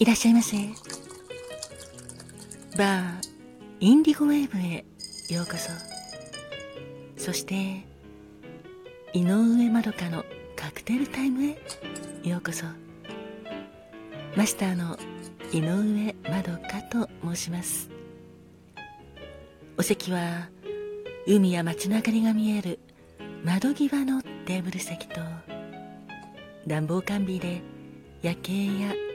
いらっしゃいませ。バーインディゴウェーブへようこそ。そして井上まどかのカクテルタイムへようこそ。マスターの井上まどかと申します。お席は海や街の明かりが見える窓際のテーブル席と暖房完備で夜景や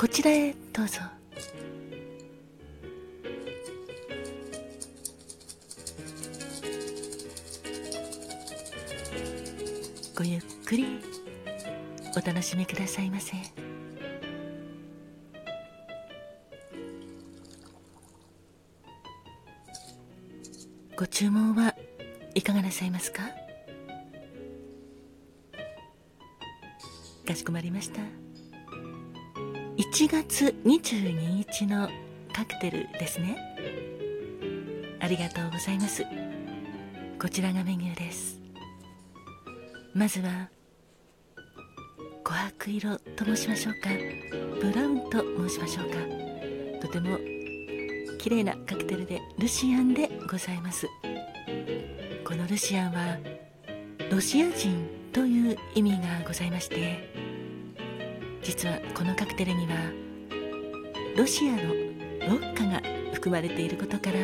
こちらへどうぞ。ごゆっくりお楽しみくださいませ。ご注文はいかがなさいますか？かしこまりました。1月22日のカクテルですね。ありがとうございます。こちらがメニューです。まずは琥珀色と申しましょうか。ブラウンと申しましょうか。とても綺麗なカクテルでルシアンでございます。このルシアンはロシア人という意味がございまして実はこのカクテルにはロシアのウォッカが含まれていることから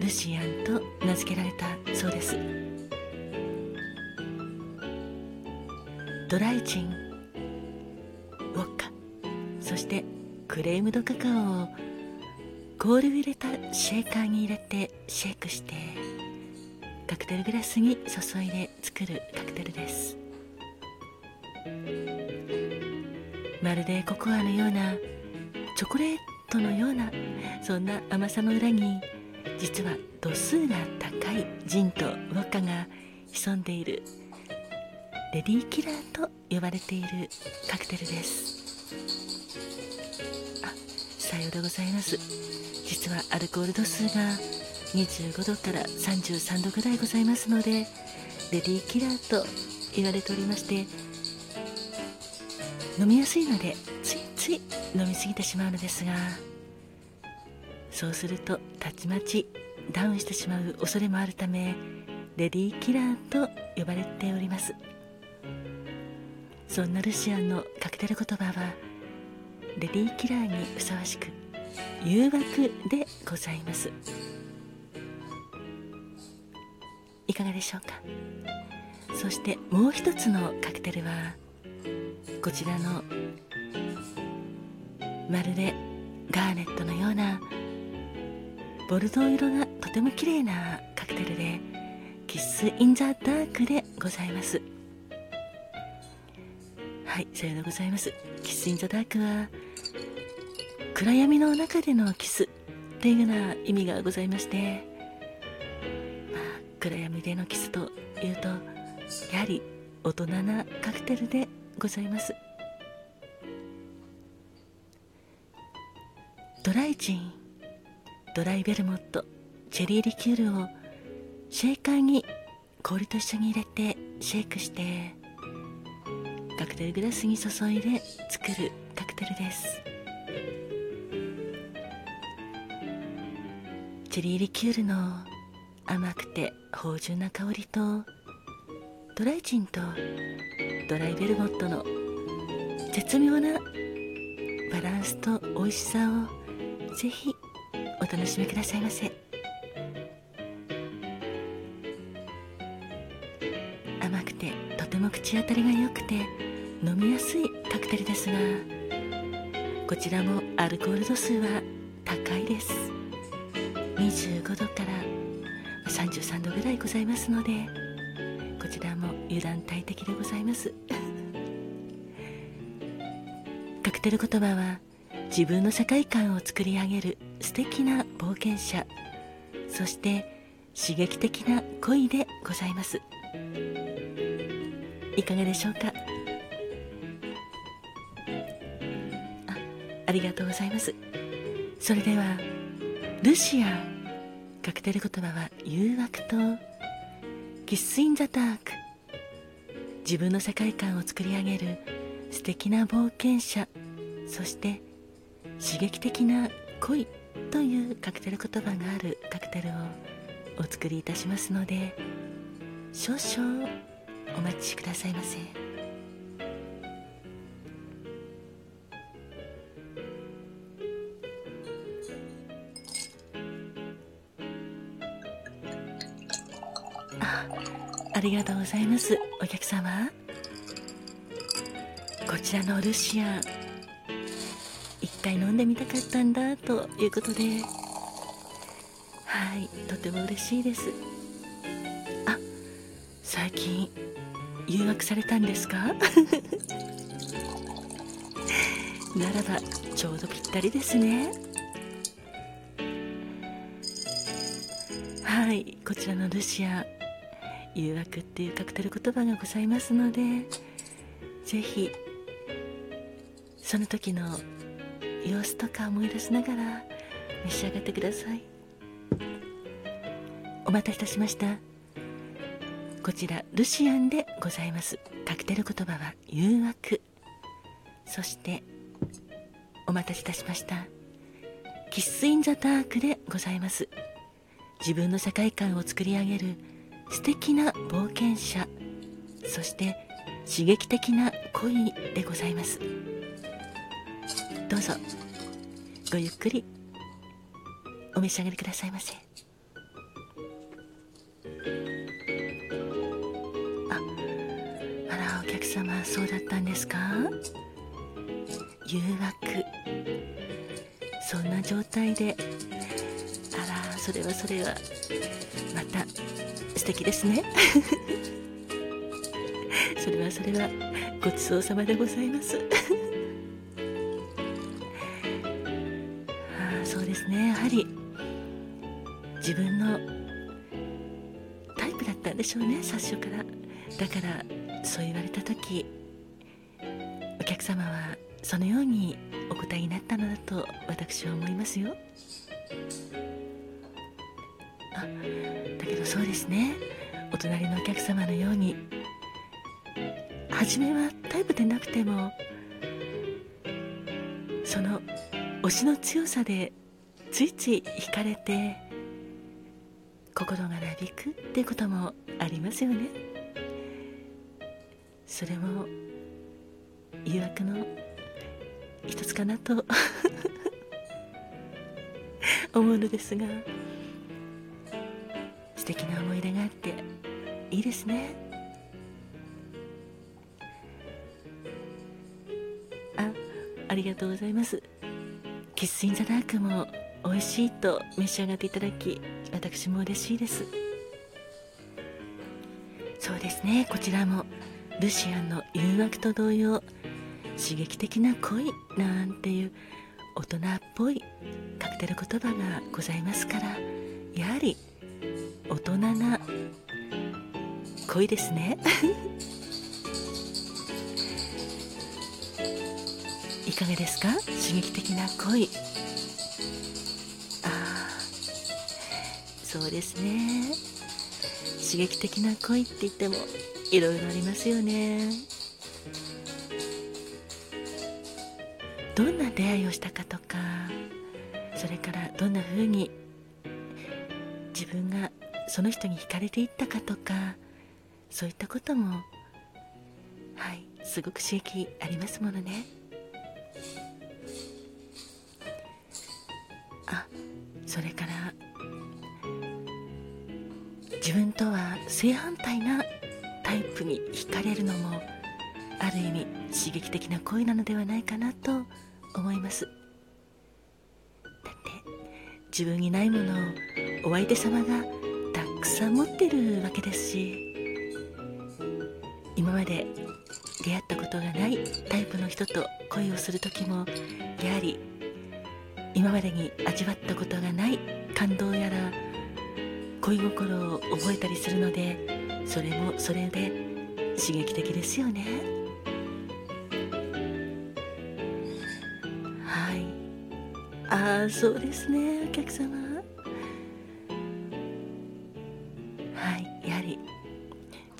ルシアンと名付けられたそうです。ドライジンウォッカ。そしてクレームドカカオを氷を入れたシェーカーに入れてシェイクしてカクテルグラスに注いで作るカクテルです。まるでココアのようなチョコレートのようなそんな甘さの裏に実は度数が高いジンとウォッカが潜んでいるレディーキラーと呼ばれているカクテルです。あさようでございます。実はアルコール度数が25度から33度ぐらいございますのでレディーキラーと言われておりまして飲みやすいのでついつい飲みすぎてしまうのですが。そうするとたちまちダウンしてしまう恐れもあるためレディーキラーと呼ばれております。そんなルシアンのカクテル言葉はレディーキラーにふさわしく誘惑でございます。いかがでしょうか？そしてもう一つのカクテルはこちらのまるでガーネットのようなボルドー色がとても綺麗なカクテルでキス・イン・ザ・ダークでございます。はいさようでございます。キス・イン・ザ・ダークは暗闇の中でのキスというような意味がございましてまあ暗闇でのキスというとやはり大人なカクテルでございます。ドライジンドライベルモットチェリーリキュールをシェーカーに氷と一緒に入れてシェイクしてカクテルグラスに注いで作るカクテルです。チェリーリキュールの甘くて芳醇な香りとドライジンとドライベルモットの絶妙なバランスと美味しさをぜひお楽しみくださいませ。甘くてとても口当たりが良くて飲みやすいカクテルですがこちらもアルコール度数は高いです。25度から33度ぐらいございますのでちらも油断大敵でございます。カクテル言葉は自分の世界観を作り上げる素敵な冒険者そして刺激的な恋でございます。いかがでしょうか？あありがとうございます。それではルシアカクテル言葉は誘惑とキス・イン・ザ・ダーク自分の世界観を作り上げる素敵な冒険者。そして刺激的な恋というカクテル言葉があるカクテルをお作りいたしますので少々お待ちくださいませ。りがとうございます。お客様。こちらのルシアン回飲んでみたかったんだということで。はいとても嬉しいです。あ最近誘惑されたんですか？ならばちょうどぴったりですね。はいこちらのルシア誘惑っていうカクテル言葉がございますのでぜひその時の様子とか思い出しながら召し上がってください。お待たせいたしました。こちらルシアンでございます。カクテル言葉は誘惑。そしてお待たせいたしました。キッス・イン・ザ・ダークでございます。自分の世界観を作り上げる素敵な冒険者。そして刺激的な恋でございます。どうぞごゆっくり。お召し上がりくださいませ。ああらお客様そうだったんですか？誘惑。そんな状態で。あらそれはそれは。また素敵ですね。それはそれはごちそうさまでございます。あそうですね。やはり自分のタイプだったんでしょうね。最初から。だからそう言われた時お客様はそのようにお答えになったのだと私は思いますよ。あだけどそうですね。お隣のお客様のように。初めはタイプでなくてもその推しの強さでついつい惹かれて心がなびくってこともありますよね。それも誘惑の一つかなと。思うのですが。素敵な思い出があっていいですね。あありがとうございます。キッス・イン・ザ・ダークも美味しいと召し上がっていただき私も嬉しいです。そうですね。こちらもルシアンの誘惑と同様刺激的な恋なんていう大人っぽいカクテル言葉がございますからやはり大人な。恋ですね。いかがですか？刺激的な恋。あそうですね。刺激的な恋って言ってもいろいろありますよね。どんな出会いをしたかとかそれからどんな風に自分がその人に惹かれていったかとかそういったこともはいすごく刺激ありますものね。あそれから自分とは正反対なタイプに惹かれるのもある意味刺激的な恋なのではないかなと思います。だって自分にないものをお相手様がくさん持ってるわけですし今まで出会ったことがないタイプの人と恋をする時もやはり今までに味わったことがない感動やら恋心を覚えたりするのでそれもそれで刺激的ですよね。はい。ああそうですねお客様。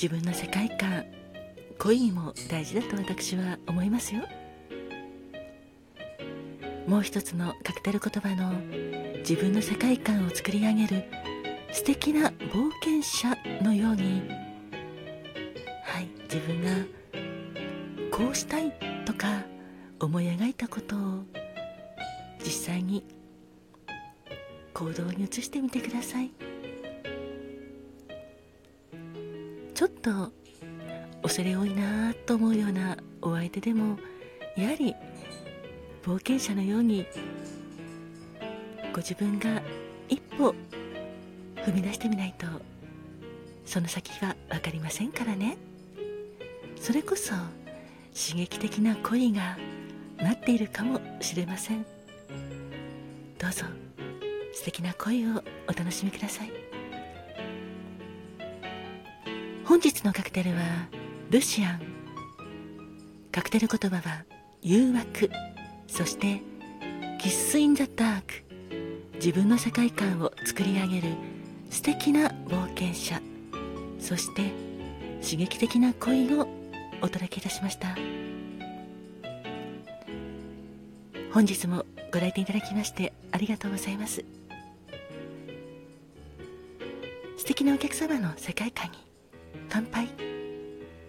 自分の世界観恋も大事だと私は思いますよ。もう一つのカクテル言葉の自分の世界観を作り上げる素敵な冒険者のように。はい自分がこうしたいとか思い描いたことを実際に行動に移してみてください。と恐れ多いなと思うようなお相手でもやはり冒険者のようにご自分が一歩踏み出してみないとその先は分かりませんからね。それこそ刺激的な恋が待っているかもしれません。どうぞ素敵な恋をお楽しみください。本日のカクテルはルシアンカクテル言葉は誘惑そしてキッス・イン・ザ・ダーク。自分の世界観を作り上げる素敵な冒険者。そして刺激的な恋をお届けいたしました。本日もご来店いただきましてありがとうございます。素敵なお客様の世界観に乾杯